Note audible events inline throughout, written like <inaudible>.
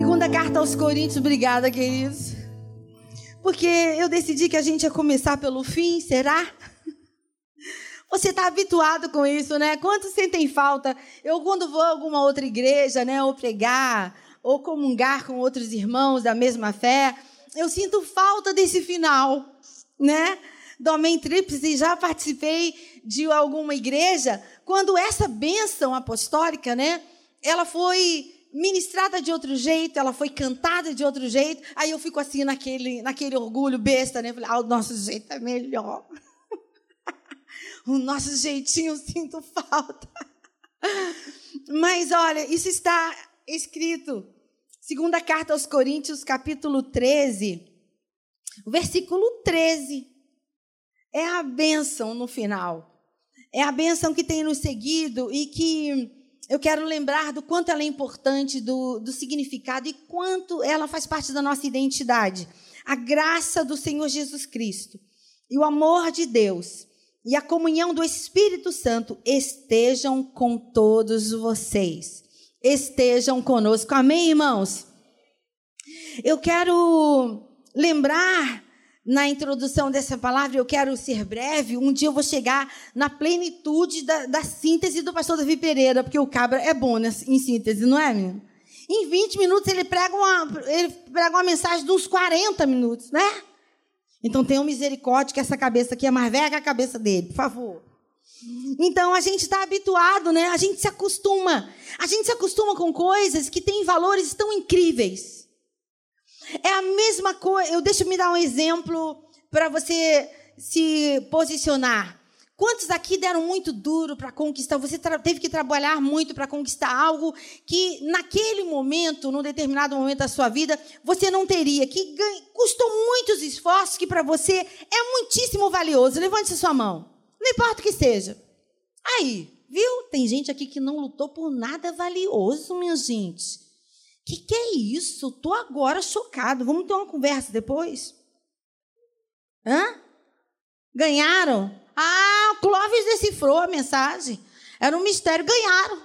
Segunda carta aos Coríntios, obrigada, queridos. Porque eu decidi que a gente ia começar pelo fim, será? Você está habituado com isso, né? Quantos sentem falta? Eu, quando vou a alguma outra igreja, né, ou pregar, ou comungar com outros irmãos da mesma fé, eu sinto falta desse final, né? Do Amém Tríplice, já participei de alguma igreja, quando essa bênção apostólica, né, ela foi ministrada de outro jeito, ela foi cantada de outro jeito. Aí eu fico assim naquele, naquele orgulho besta, né? Falei, ah, o nosso jeito é melhor. <laughs> o nosso jeitinho eu sinto falta. <laughs> Mas olha, isso está escrito. Segunda carta aos Coríntios, capítulo 13, versículo 13. É a bênção no final. É a bênção que tem nos seguido e que eu quero lembrar do quanto ela é importante, do, do significado e quanto ela faz parte da nossa identidade. A graça do Senhor Jesus Cristo e o amor de Deus e a comunhão do Espírito Santo estejam com todos vocês. Estejam conosco. Amém, irmãos? Eu quero lembrar na introdução dessa palavra, eu quero ser breve. Um dia eu vou chegar na plenitude da, da síntese do pastor Davi Pereira, porque o cabra é bom né, em síntese, não é, menino? Em 20 minutos ele prega, uma, ele prega uma mensagem de uns 40 minutos, né? Então tenham misericórdia que essa cabeça aqui é mais velha que a cabeça dele, por favor. Então a gente está habituado, né? A gente se acostuma. A gente se acostuma com coisas que têm valores tão incríveis. É a mesma coisa. Eu deixa eu me dar um exemplo para você se posicionar. Quantos aqui deram muito duro para conquistar? Você teve que trabalhar muito para conquistar algo que naquele momento, num determinado momento da sua vida, você não teria, que custou muitos esforços, que para você é muitíssimo valioso. Levante sua mão. Não importa o que seja. Aí, viu? Tem gente aqui que não lutou por nada valioso, minha gente que, que é isso? Estou agora chocado. Vamos ter uma conversa depois? Hã? Ganharam? Ah, o Clóvis decifrou a mensagem. Era um mistério. Ganharam.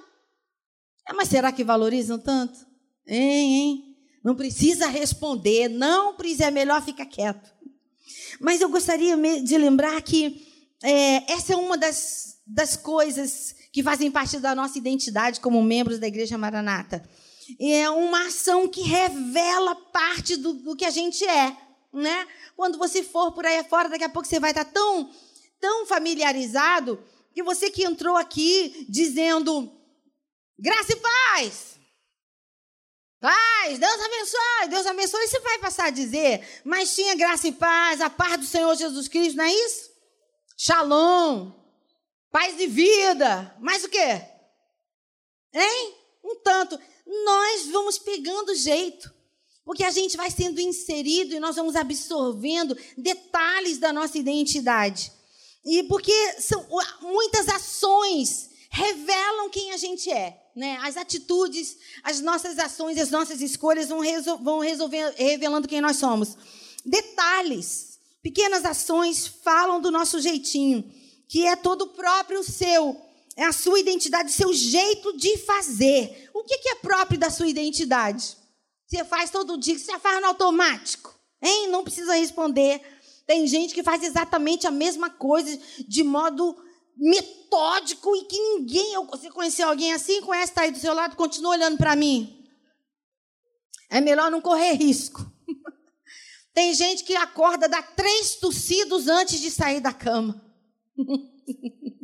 É, mas será que valorizam tanto? Hein, hein? Não precisa responder. Não precisa. É melhor ficar quieto. Mas eu gostaria de lembrar que é, essa é uma das, das coisas que fazem parte da nossa identidade como membros da Igreja Maranata é uma ação que revela parte do, do que a gente é. Né? Quando você for por aí fora, daqui a pouco você vai estar tão, tão familiarizado que você que entrou aqui dizendo graça e paz. Paz, Deus abençoe, Deus abençoe. Você vai passar a dizer, mas tinha graça e paz, a paz do Senhor Jesus Cristo, não é isso? Shalom, paz de vida, mais o quê? Hein? Um tanto nós vamos pegando jeito. Porque a gente vai sendo inserido e nós vamos absorvendo detalhes da nossa identidade. E porque são muitas ações revelam quem a gente é. Né? As atitudes, as nossas ações, as nossas escolhas vão, resol vão resolver, revelando quem nós somos. Detalhes, pequenas ações falam do nosso jeitinho, que é todo próprio seu é a sua identidade, seu jeito de fazer. O que, é próprio da sua identidade? Você faz todo dia, você faz no automático. Hein? Não precisa responder. Tem gente que faz exatamente a mesma coisa de modo metódico e que ninguém. Você conheceu alguém assim? Conhece, está aí do seu lado, continua olhando para mim. É melhor não correr risco. <laughs> Tem gente que acorda, dá três tossidos antes de sair da cama. <laughs>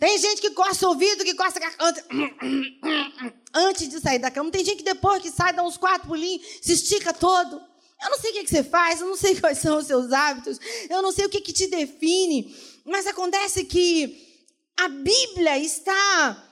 Tem gente que coça o ouvido, que coça <clears throat> antes de sair da cama. Tem gente que depois que sai, dá uns quatro pulinhos, se estica todo. Eu não sei o que, você faz, eu não sei <laughs> quais são os seus hábitos, eu não sei o que, que te define, mas acontece que a Bíblia está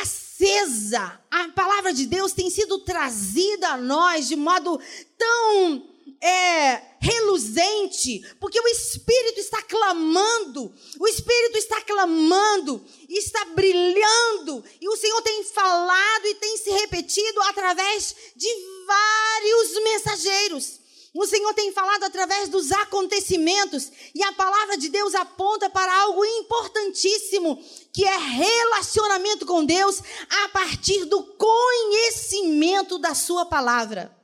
acesa. A palavra de Deus tem sido trazida a nós de modo tão é, reluzente, porque o Espírito está clamando, o Espírito está clamando, está brilhando, e o Senhor tem falado e tem se repetido através de vários mensageiros. O Senhor tem falado através dos acontecimentos e a palavra de Deus aponta para algo importantíssimo, que é relacionamento com Deus a partir do conhecimento da sua palavra.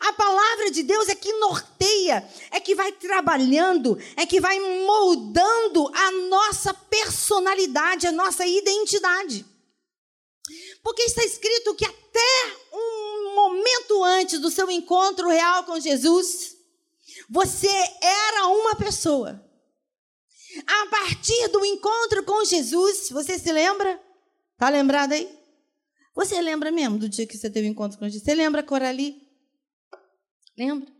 A palavra de Deus é que norteia, é que vai trabalhando, é que vai moldando a nossa personalidade, a nossa identidade. Porque está escrito que até um momento antes do seu encontro real com Jesus, você era uma pessoa. A partir do encontro com Jesus, você se lembra? Tá lembrado aí? Você lembra mesmo do dia que você teve encontro com Jesus? Você lembra, Coralie? Lembra?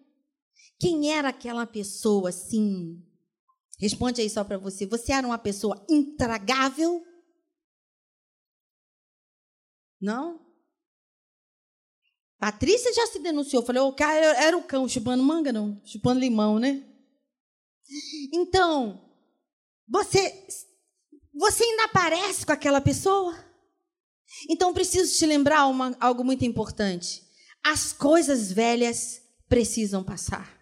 Quem era aquela pessoa assim? Responde aí só para você. Você era uma pessoa intragável? Não? Patrícia já se denunciou. Falei, o cara era o cão chupando manga, não? Chupando limão, né? Então, você, você ainda parece com aquela pessoa? Então, preciso te lembrar uma, algo muito importante. As coisas velhas precisam passar.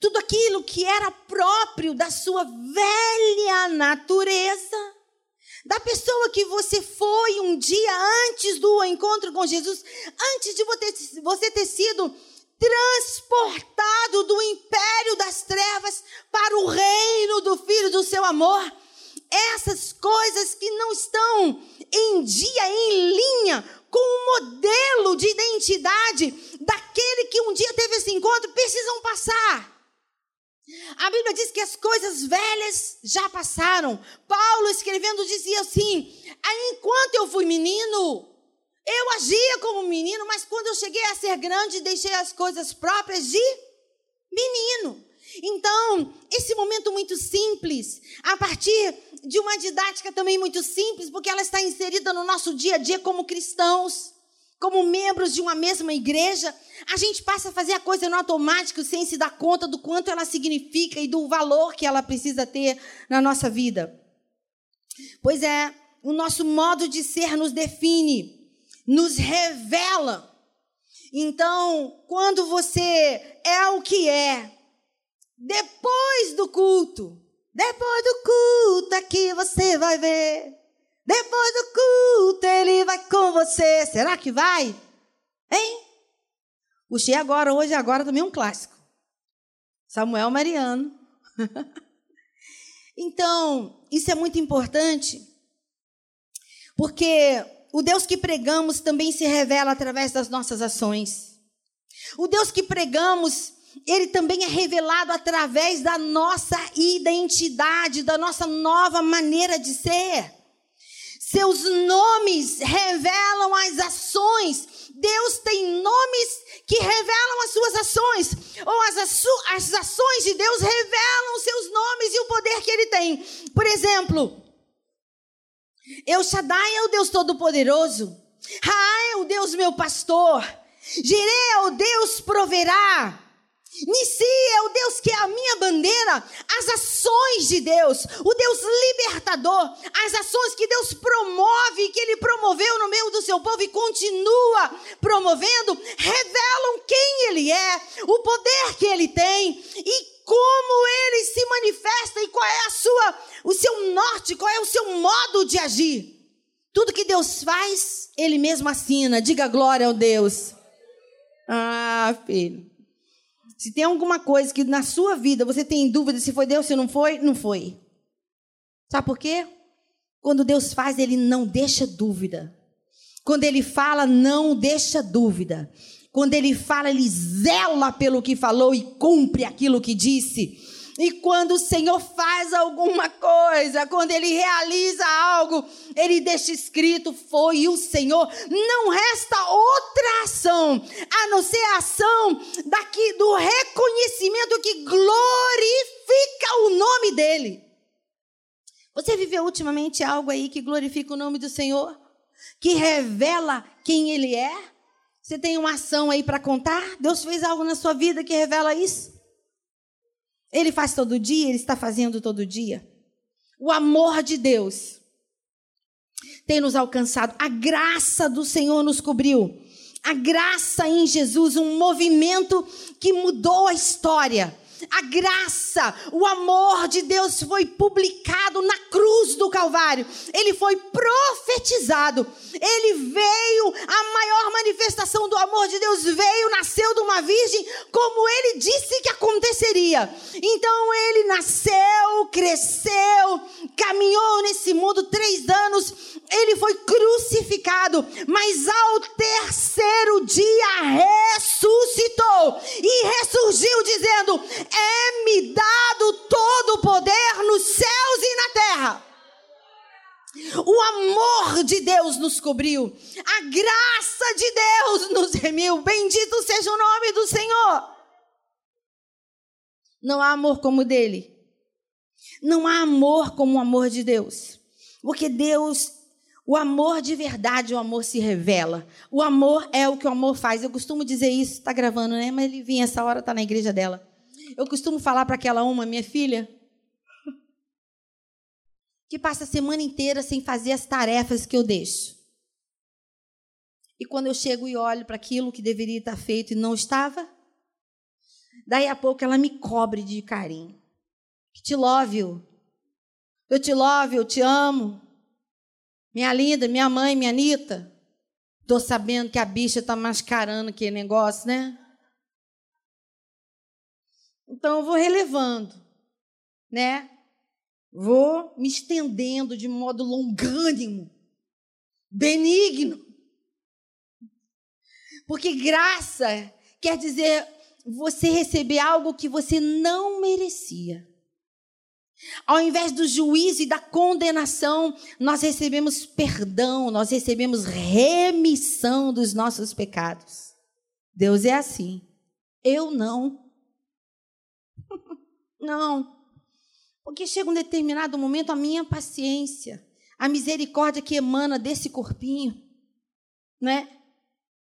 Tudo aquilo que era próprio da sua velha natureza, da pessoa que você foi um dia antes do encontro com Jesus, antes de você ter sido transportado do império das trevas para o reino do Filho do seu amor. Essas coisas que não estão em dia, em linha com o modelo de identidade daquele que um dia teve esse encontro, precisam passar. A Bíblia diz que as coisas velhas já passaram. Paulo escrevendo dizia assim: enquanto eu fui menino, eu agia como menino, mas quando eu cheguei a ser grande, deixei as coisas próprias de menino. Então, esse momento muito simples, a partir de uma didática também muito simples, porque ela está inserida no nosso dia a dia como cristãos, como membros de uma mesma igreja, a gente passa a fazer a coisa no automático sem se dar conta do quanto ela significa e do valor que ela precisa ter na nossa vida. Pois é, o nosso modo de ser nos define, nos revela. Então, quando você é o que é, depois do culto. Depois do culto é que você vai ver. Depois do culto ele vai com você. Será que vai? Hein? Puxei agora, hoje agora também um clássico. Samuel Mariano. <laughs> então, isso é muito importante, porque o Deus que pregamos também se revela através das nossas ações. O Deus que pregamos ele também é revelado através da nossa identidade, da nossa nova maneira de ser. Seus nomes revelam as ações. Deus tem nomes que revelam as suas ações, ou as, as ações de Deus revelam seus nomes e o poder que ele tem. Por exemplo, Eu Shaddai é o Deus Todo-Poderoso. Ra é o Deus meu pastor. Jireh é o Deus proverá. Nissi é o Deus que é a minha bandeira, as ações de Deus, o Deus libertador, as ações que Deus promove, que Ele promoveu no meio do seu povo e continua promovendo, revelam quem Ele é, o poder que Ele tem e como Ele se manifesta e qual é a sua, o seu norte, qual é o seu modo de agir. Tudo que Deus faz, Ele mesmo assina. Diga glória ao Deus. Ah, filho. Se tem alguma coisa que na sua vida você tem dúvida se foi Deus, se não foi, não foi. Sabe por quê? Quando Deus faz, ele não deixa dúvida. Quando ele fala, não deixa dúvida. Quando ele fala, ele zela pelo que falou e cumpre aquilo que disse. E quando o Senhor faz alguma coisa, quando Ele realiza algo, Ele deixa escrito: foi o Senhor. Não resta outra ação, a não ser a ação daqui do reconhecimento que glorifica o nome dEle. Você viveu ultimamente algo aí que glorifica o nome do Senhor? Que revela quem Ele é? Você tem uma ação aí para contar? Deus fez algo na sua vida que revela isso? Ele faz todo dia, ele está fazendo todo dia. O amor de Deus tem nos alcançado, a graça do Senhor nos cobriu. A graça em Jesus, um movimento que mudou a história. A graça, o amor de Deus foi publicado na cruz do Calvário. Ele foi profetizado. Ele veio, a maior manifestação do amor de Deus veio, nasceu de uma virgem, como ele disse que aconteceria. Então ele nasceu, cresceu, caminhou nesse mundo três anos. Ele foi crucificado, mas ao terceiro dia ressuscitou e ressurgiu, dizendo: é-me dado todo o poder nos céus e na terra. O amor de Deus nos cobriu, a graça de Deus nos remiu. Bendito seja o nome do Senhor. Não há amor como o dele. Não há amor como o amor de Deus. Porque Deus, o amor de verdade, o amor se revela. O amor é o que o amor faz. Eu costumo dizer isso, está gravando, né? Mas ele vinha essa hora, está na igreja dela. Eu costumo falar para aquela uma, minha filha, que passa a semana inteira sem fazer as tarefas que eu deixo. E quando eu chego e olho para aquilo que deveria estar feito e não estava, daí a pouco ela me cobre de carinho. Te love you. Eu te love, eu te amo. Minha linda, minha mãe, minha Anitta. Tô sabendo que a bicha tá mascarando aquele negócio, né? Então eu vou relevando, né? Vou me estendendo de modo longânimo, benigno. Porque graça quer dizer você receber algo que você não merecia. Ao invés do juízo e da condenação, nós recebemos perdão, nós recebemos remissão dos nossos pecados. Deus é assim. Eu não. Não. Porque chega um determinado momento a minha paciência, a misericórdia que emana desse corpinho, né?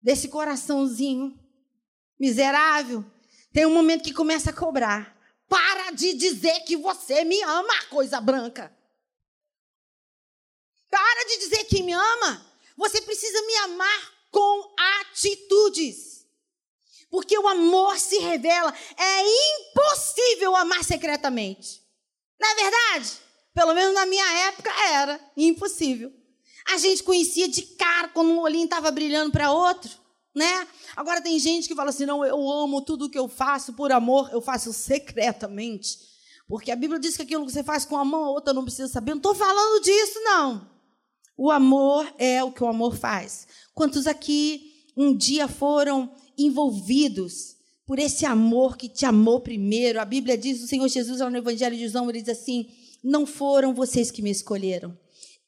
Desse coraçãozinho miserável, tem um momento que começa a cobrar. Para de dizer que você me ama, coisa branca. Para de dizer que me ama. Você precisa me amar com atitudes. Porque o amor se revela. É impossível amar secretamente. Não é verdade? Pelo menos na minha época era impossível. A gente conhecia de cara quando um olhinho estava brilhando para outro, né? Agora tem gente que fala assim: não, eu amo tudo que eu faço por amor, eu faço secretamente. Porque a Bíblia diz que aquilo que você faz com a mão, a outra não precisa saber. Não estou falando disso, não. O amor é o que o amor faz. Quantos aqui um dia foram envolvidos por esse amor que te amou primeiro. A Bíblia diz, o Senhor Jesus, no Evangelho de João, ele diz assim: Não foram vocês que me escolheram.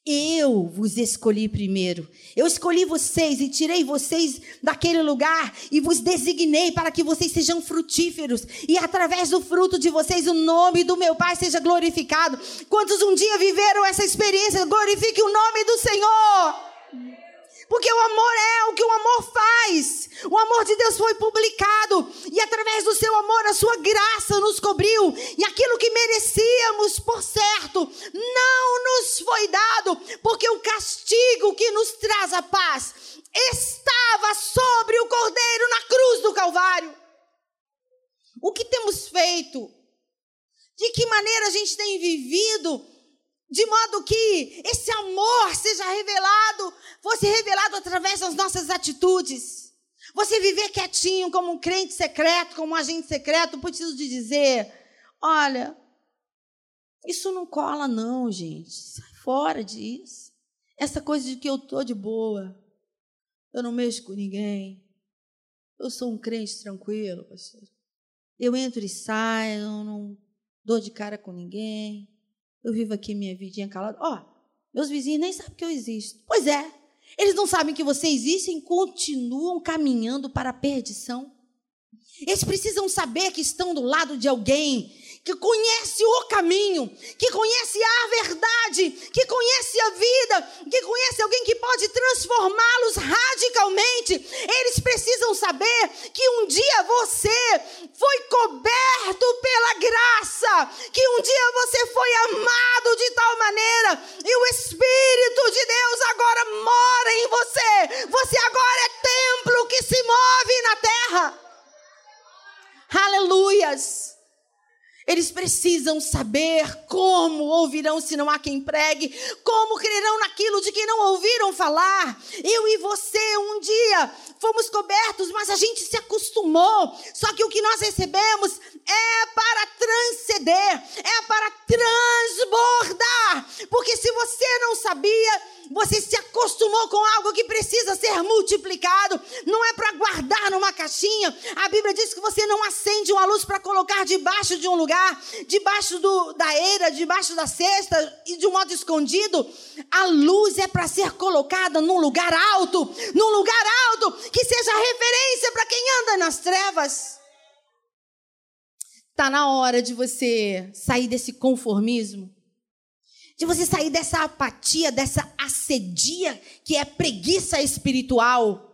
Eu vos escolhi primeiro. Eu escolhi vocês e tirei vocês daquele lugar e vos designei para que vocês sejam frutíferos e através do fruto de vocês o nome do meu Pai seja glorificado. Quantos um dia viveram essa experiência, glorifique o nome do Senhor. Porque o amor é o que o amor faz. O amor de Deus foi publicado. E através do seu amor, a sua graça nos cobriu. E aquilo que merecíamos, por certo, não nos foi dado. Porque o castigo que nos traz a paz estava sobre o cordeiro na cruz do Calvário. O que temos feito? De que maneira a gente tem vivido de modo que esse amor seja revelado, fosse revelado através das nossas atitudes. Você viver quietinho como um crente secreto, como um agente secreto, preciso de dizer, olha, isso não cola não, gente. Sai fora disso. Essa coisa de que eu tô de boa, eu não mexo com ninguém. Eu sou um crente tranquilo, pastor. Eu entro e saio, eu não dou de cara com ninguém. Eu vivo aqui minha vidinha calada. Ó, oh, meus vizinhos nem sabem que eu existo. Pois é. Eles não sabem que você existe e continuam caminhando para a perdição. Eles precisam saber que estão do lado de alguém que conhece o caminho, que conhece a verdade, que conhece a vida, que conhece alguém que pode transformá-los radicalmente. Eles precisam saber que um dia você foi coberto pela graça, que um dia você foi amado de tal maneira e o Espírito de Deus agora mora em você. Você agora é templo que se na terra. Aleluias. Eles precisam saber como ouvirão se não há quem pregue, como crerão naquilo de que não ouviram falar. Eu e você um dia fomos cobertos, mas a gente se acostumou. Só que o que nós recebemos é para transcender, é para transbordar. Porque se você não sabia, você se acostumou com algo que precisa ser multiplicado. Não é para guardar numa caixinha. A Bíblia diz que você não acende uma luz para colocar debaixo de um lugar, debaixo do, da eira, debaixo da cesta e de um modo escondido. A luz é para ser colocada num lugar alto, num lugar alto que seja referência para quem anda nas trevas. Está na hora de você sair desse conformismo de você sair dessa apatia, dessa assedia que é preguiça espiritual.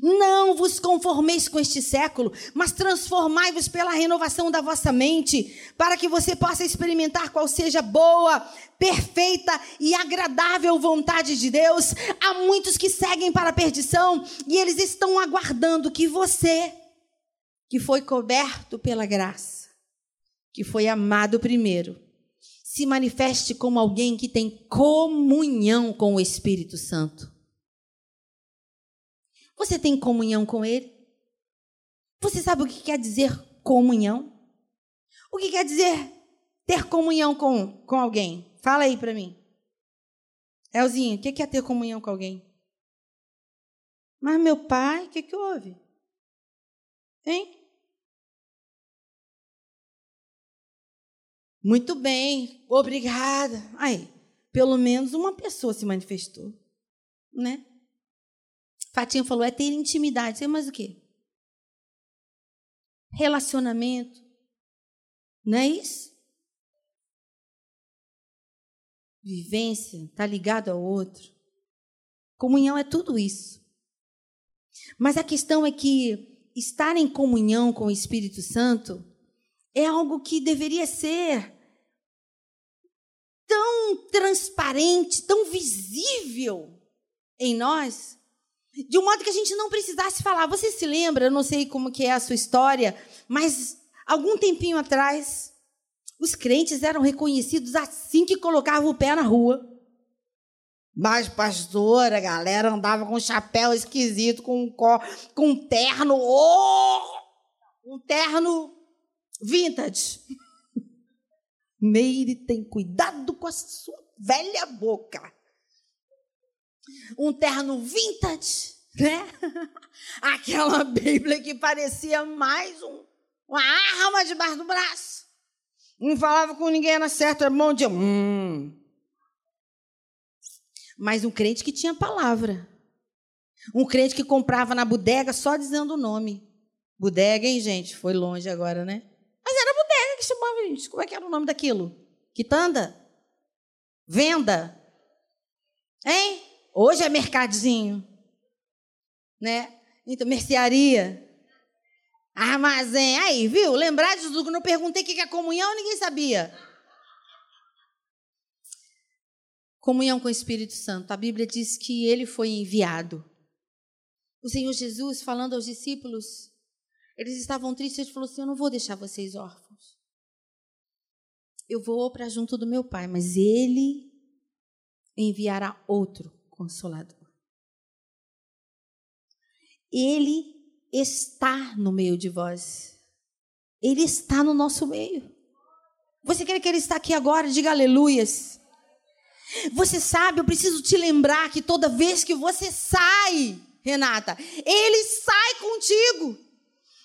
Não vos conformeis com este século, mas transformai-vos pela renovação da vossa mente, para que você possa experimentar qual seja boa, perfeita e agradável vontade de Deus. Há muitos que seguem para a perdição e eles estão aguardando que você, que foi coberto pela graça, que foi amado primeiro, se manifeste como alguém que tem comunhão com o Espírito Santo. Você tem comunhão com Ele? Você sabe o que quer dizer comunhão? O que quer dizer ter comunhão com, com alguém? Fala aí para mim. Elzinho, o que é ter comunhão com alguém? Mas meu pai, o que, que houve? Hein? Muito bem, obrigada. Aí, pelo menos uma pessoa se manifestou, né? Fatinha falou, é ter intimidade. Sei mais o quê? Relacionamento. Não é isso? Vivência, tá ligado ao outro. Comunhão é tudo isso. Mas a questão é que estar em comunhão com o Espírito Santo é algo que deveria ser tão transparente, tão visível em nós, de um modo que a gente não precisasse falar. Você se lembra, eu não sei como que é a sua história, mas algum tempinho atrás, os crentes eram reconhecidos assim que colocavam o pé na rua. Mas, pastor, a galera andava com um chapéu esquisito, com um, com um terno, oh, um terno vintage. Meire tem cuidado com a sua velha boca. Um terno vintage, né? <laughs> Aquela Bíblia que parecia mais um, uma arma debaixo do braço. Não falava com ninguém, era certo, era bom dia. Hum. Mas um crente que tinha palavra. Um crente que comprava na bodega só dizendo o nome. Bodega, hein, gente? Foi longe agora, né? Mas era bodega que chamava. Como é que era o nome daquilo? Quitanda? Venda? Hein? Hoje é mercadinho. Né? Então, mercearia. Armazém. Aí, viu? Lembrar de tudo. Quando eu perguntei o que é comunhão, ninguém sabia. Comunhão com o Espírito Santo. A Bíblia diz que ele foi enviado. O Senhor Jesus, falando aos discípulos, eles estavam tristes, ele falou assim: Eu não vou deixar vocês órfãos. Eu vou para junto do meu Pai, mas Ele enviará outro consolador. Ele está no meio de vós. Ele está no nosso meio. Você quer que ele está aqui agora? Diga aleluias. Você sabe, eu preciso te lembrar que toda vez que você sai, Renata, ele sai contigo.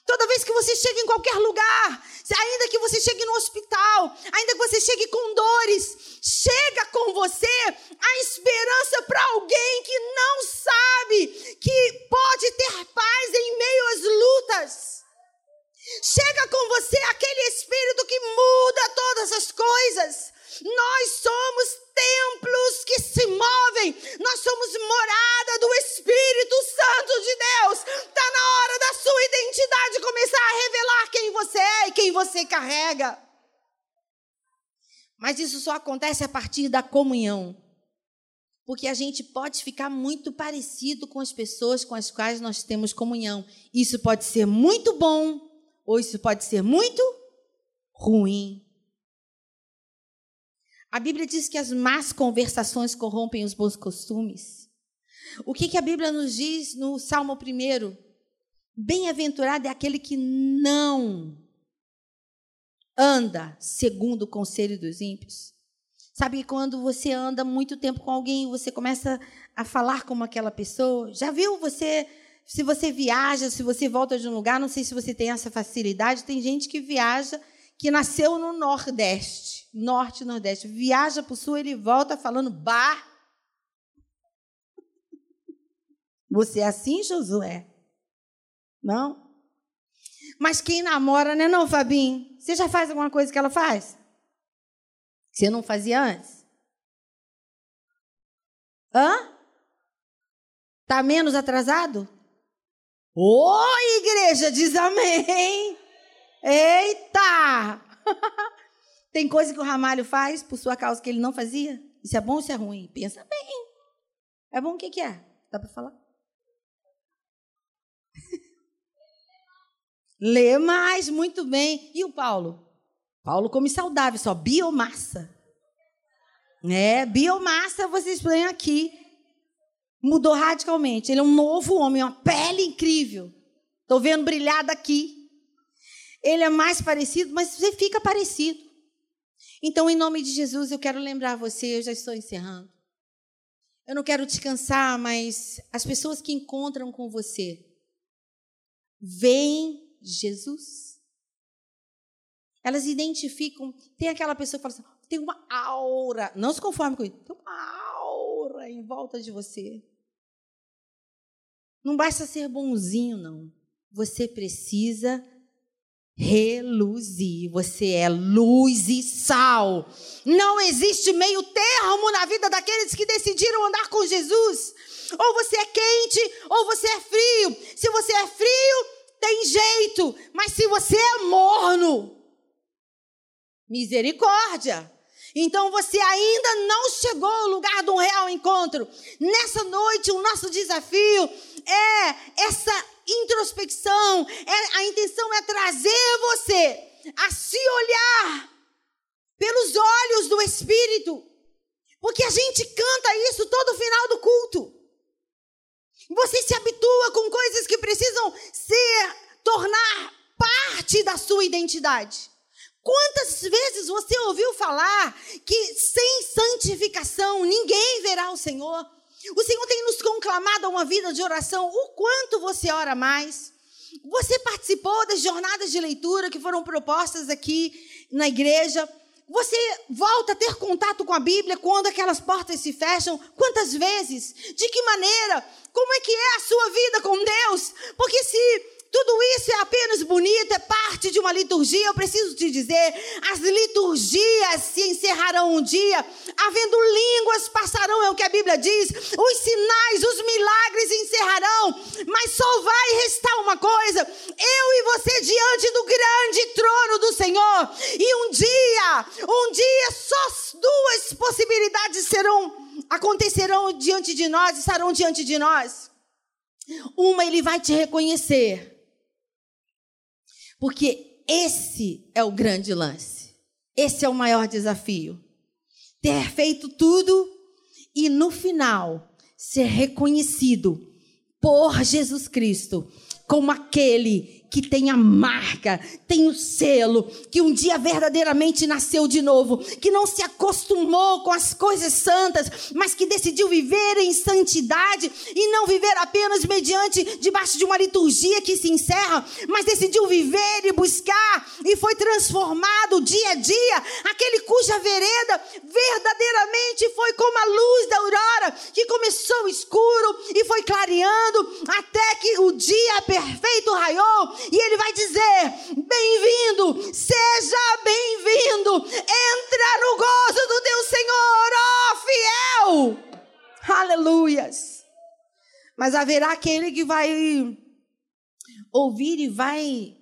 Toda vez que você chega em qualquer lugar, ainda que você chegue no hospital, ainda que você chegue com dores, chega com você a esperança para alguém que não sabe que pode ter paz em meio às lutas. Chega com você aquele espírito que muda todas as coisas. Nós somos templos que se movem, nós somos morada do Espírito Santo de Deus. Está na hora da sua identidade começar a revelar quem você é e quem você carrega. Mas isso só acontece a partir da comunhão. Porque a gente pode ficar muito parecido com as pessoas com as quais nós temos comunhão. Isso pode ser muito bom ou isso pode ser muito ruim. A Bíblia diz que as más conversações corrompem os bons costumes. O que, que a Bíblia nos diz no Salmo 1? Bem-aventurado é aquele que não anda segundo o conselho dos ímpios. Sabe quando você anda muito tempo com alguém e você começa a falar como aquela pessoa? Já viu você, se você viaja, se você volta de um lugar, não sei se você tem essa facilidade, tem gente que viaja que nasceu no Nordeste, Norte Nordeste, viaja para o Sul, ele volta falando bar. Você é assim, Josué? Não? Mas quem namora, né, não, Fabinho? Você já faz alguma coisa que ela faz? Você não fazia antes? Hã? Tá menos atrasado? Ô, igreja, diz amém. Eita! <laughs> Tem coisa que o Ramalho faz por sua causa que ele não fazia? Isso é bom ou isso é ruim? Pensa bem. É bom o que, que é? Dá para falar? <laughs> Lê mais, muito bem. E o Paulo? Paulo come saudável, só biomassa. É, biomassa vocês põem aqui. Mudou radicalmente. Ele é um novo homem, uma pele incrível. Estou vendo brilhar daqui ele é mais parecido, mas você fica parecido. Então, em nome de Jesus, eu quero lembrar você, eu já estou encerrando. Eu não quero te cansar, mas as pessoas que encontram com você, veem Jesus. Elas identificam, tem aquela pessoa que fala assim, tem uma aura, não se conforme com isso, tem uma aura em volta de você. Não basta ser bonzinho, não. Você precisa reluzir. Você é luz e sal. Não existe meio termo na vida daqueles que decidiram andar com Jesus. Ou você é quente, ou você é frio. Se você é frio, tem jeito. Mas se você é morno, misericórdia. Então você ainda não chegou ao lugar de um real encontro. Nessa noite, o nosso desafio é essa introspecção, é, a intenção é trazer você a se olhar pelos olhos do Espírito. Porque a gente canta isso todo final do culto. Você se habitua com coisas que precisam ser, tornar parte da sua identidade. Quantas vezes você ouviu falar que sem santificação ninguém verá o Senhor? O Senhor tem nos conclamado a uma vida de oração. O quanto você ora mais? Você participou das jornadas de leitura que foram propostas aqui na igreja? Você volta a ter contato com a Bíblia quando aquelas portas se fecham? Quantas vezes? De que maneira? Como é que é a sua vida com Deus? Porque se tudo isso é apenas bonito, é parte de uma liturgia. Eu preciso te dizer: as liturgias se encerrarão um dia, havendo línguas passarão, é o que a Bíblia diz. Os sinais, os milagres encerrarão, mas só vai restar uma coisa: eu e você diante do grande trono do Senhor. E um dia, um dia, só duas possibilidades serão acontecerão diante de nós, estarão diante de nós. Uma, ele vai te reconhecer. Porque esse é o grande lance. Esse é o maior desafio. Ter feito tudo e no final ser reconhecido por Jesus Cristo como aquele que tem a marca, tem o selo, que um dia verdadeiramente nasceu de novo, que não se acostumou com as coisas santas, mas que decidiu viver em santidade e não viver apenas mediante debaixo de uma liturgia que se encerra, mas decidiu viver e buscar e foi transformado dia a dia, aquele cuja vereda verdadeiramente foi como a luz da aurora, que começou escuro e foi clareando até que o dia perfeito raiou e ele vai dizer: Bem-vindo, seja bem-vindo, entra no gozo do teu Senhor, ó fiel. Aleluias. Mas haverá aquele que vai ouvir e vai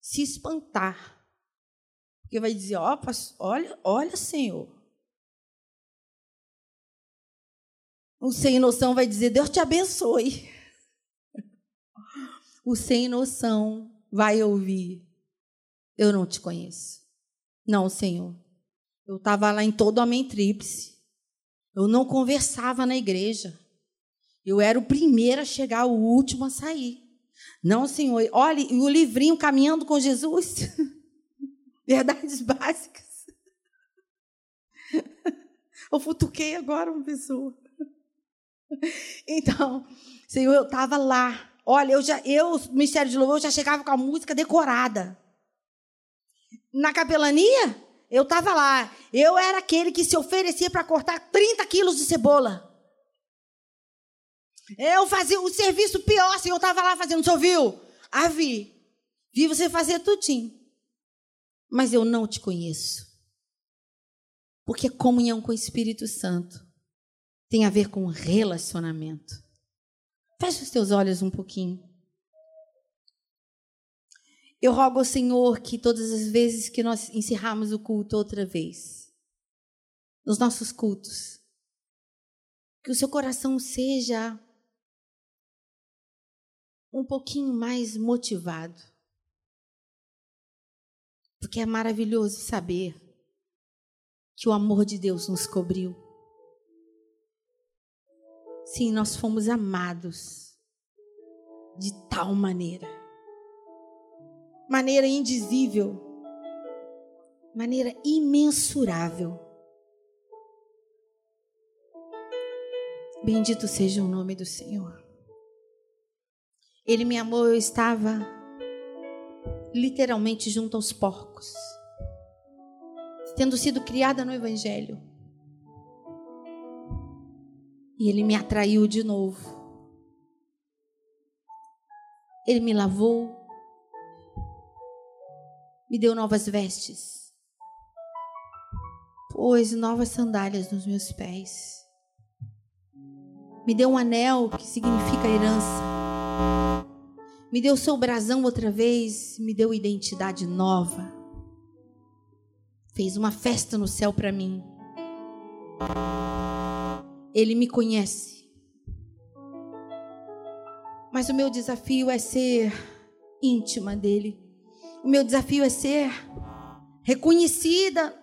se espantar. Porque vai dizer: ó, olha, olha, Senhor. O sem noção vai dizer: Deus te abençoe. O sem noção vai ouvir: Eu não te conheço. Não, Senhor. Eu estava lá em todo homem tríplice. Eu não conversava na igreja. Eu era o primeiro a chegar, o último a sair. Não, Senhor. Olhe, o livrinho Caminhando com Jesus. <laughs> Verdades básicas. <laughs> Eu futuquei agora uma pessoa. <laughs> Então, Senhor, eu estava lá. Olha, eu já, eu, Ministério de Louvor, eu já chegava com a música decorada. Na capelania, eu estava lá. Eu era aquele que se oferecia para cortar 30 quilos de cebola. Eu fazia o serviço pior, assim, eu estava lá fazendo. Você ouviu? Ah, vi. Vi você fazer tudinho. Mas eu não te conheço. Porque comunhão com o Espírito Santo tem a ver com relacionamento. Feche os teus olhos um pouquinho. Eu rogo ao Senhor que todas as vezes que nós encerrarmos o culto outra vez, nos nossos cultos, que o seu coração seja um pouquinho mais motivado. Porque é maravilhoso saber que o amor de Deus nos cobriu. Sim, nós fomos amados de tal maneira maneira indizível, maneira imensurável. Bendito seja o nome do Senhor. Ele me amou, eu estava literalmente junto aos porcos, tendo sido criada no Evangelho. E ele me atraiu de novo. Ele me lavou, me deu novas vestes, pôs novas sandálias nos meus pés, me deu um anel que significa herança, me deu seu brasão outra vez, me deu identidade nova, fez uma festa no céu para mim. Ele me conhece. Mas o meu desafio é ser íntima dele. O meu desafio é ser reconhecida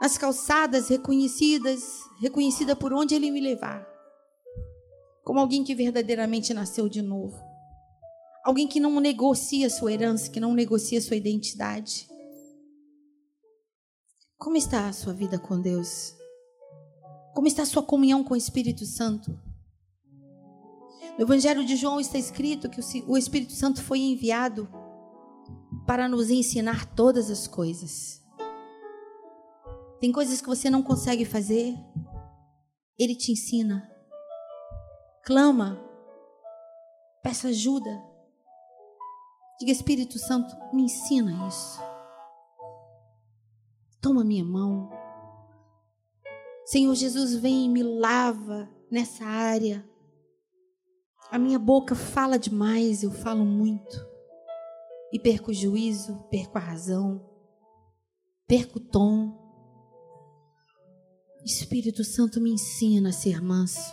nas calçadas, reconhecidas, reconhecida por onde ele me levar. Como alguém que verdadeiramente nasceu de novo. Alguém que não negocia sua herança, que não negocia sua identidade. Como está a sua vida com Deus? Como está a sua comunhão com o Espírito Santo? No Evangelho de João está escrito que o Espírito Santo foi enviado para nos ensinar todas as coisas. Tem coisas que você não consegue fazer, Ele te ensina. Clama, peça ajuda. Diga, Espírito Santo, me ensina isso. Toma minha mão. Senhor Jesus, vem e me lava nessa área. A minha boca fala demais, eu falo muito e perco o juízo, perco a razão, perco o tom. Espírito Santo me ensina a ser manso.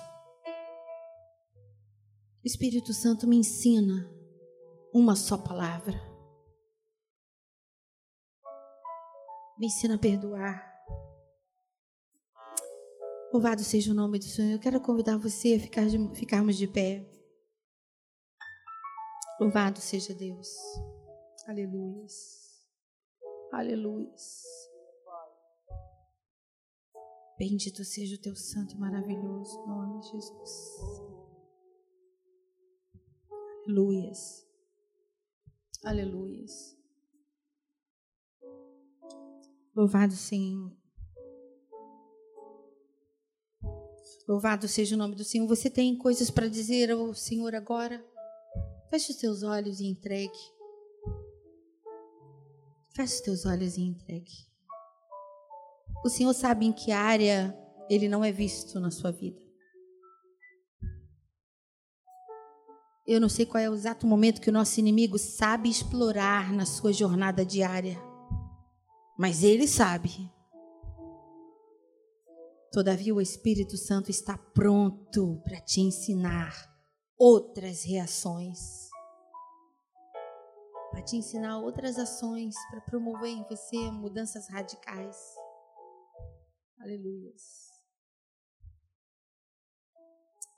Espírito Santo me ensina uma só palavra. Me ensina a perdoar. Louvado seja o nome do Senhor. Eu quero convidar você a ficar de, ficarmos de pé. Louvado seja Deus. Aleluias. Aleluias. Bendito seja o teu santo e maravilhoso nome, Jesus. Aleluias. Aleluias. Louvado Senhor. Louvado seja o nome do Senhor. Você tem coisas para dizer ao Senhor agora? Feche os seus olhos e entregue. Feche os teus olhos e entregue. O Senhor sabe em que área ele não é visto na sua vida. Eu não sei qual é o exato momento que o nosso inimigo sabe explorar na sua jornada diária. Mas ele sabe. Todavia, o Espírito Santo está pronto para te ensinar outras reações, para te ensinar outras ações, para promover em você mudanças radicais. Aleluia.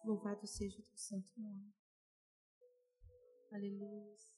Louvado seja o teu santo nome. Aleluia.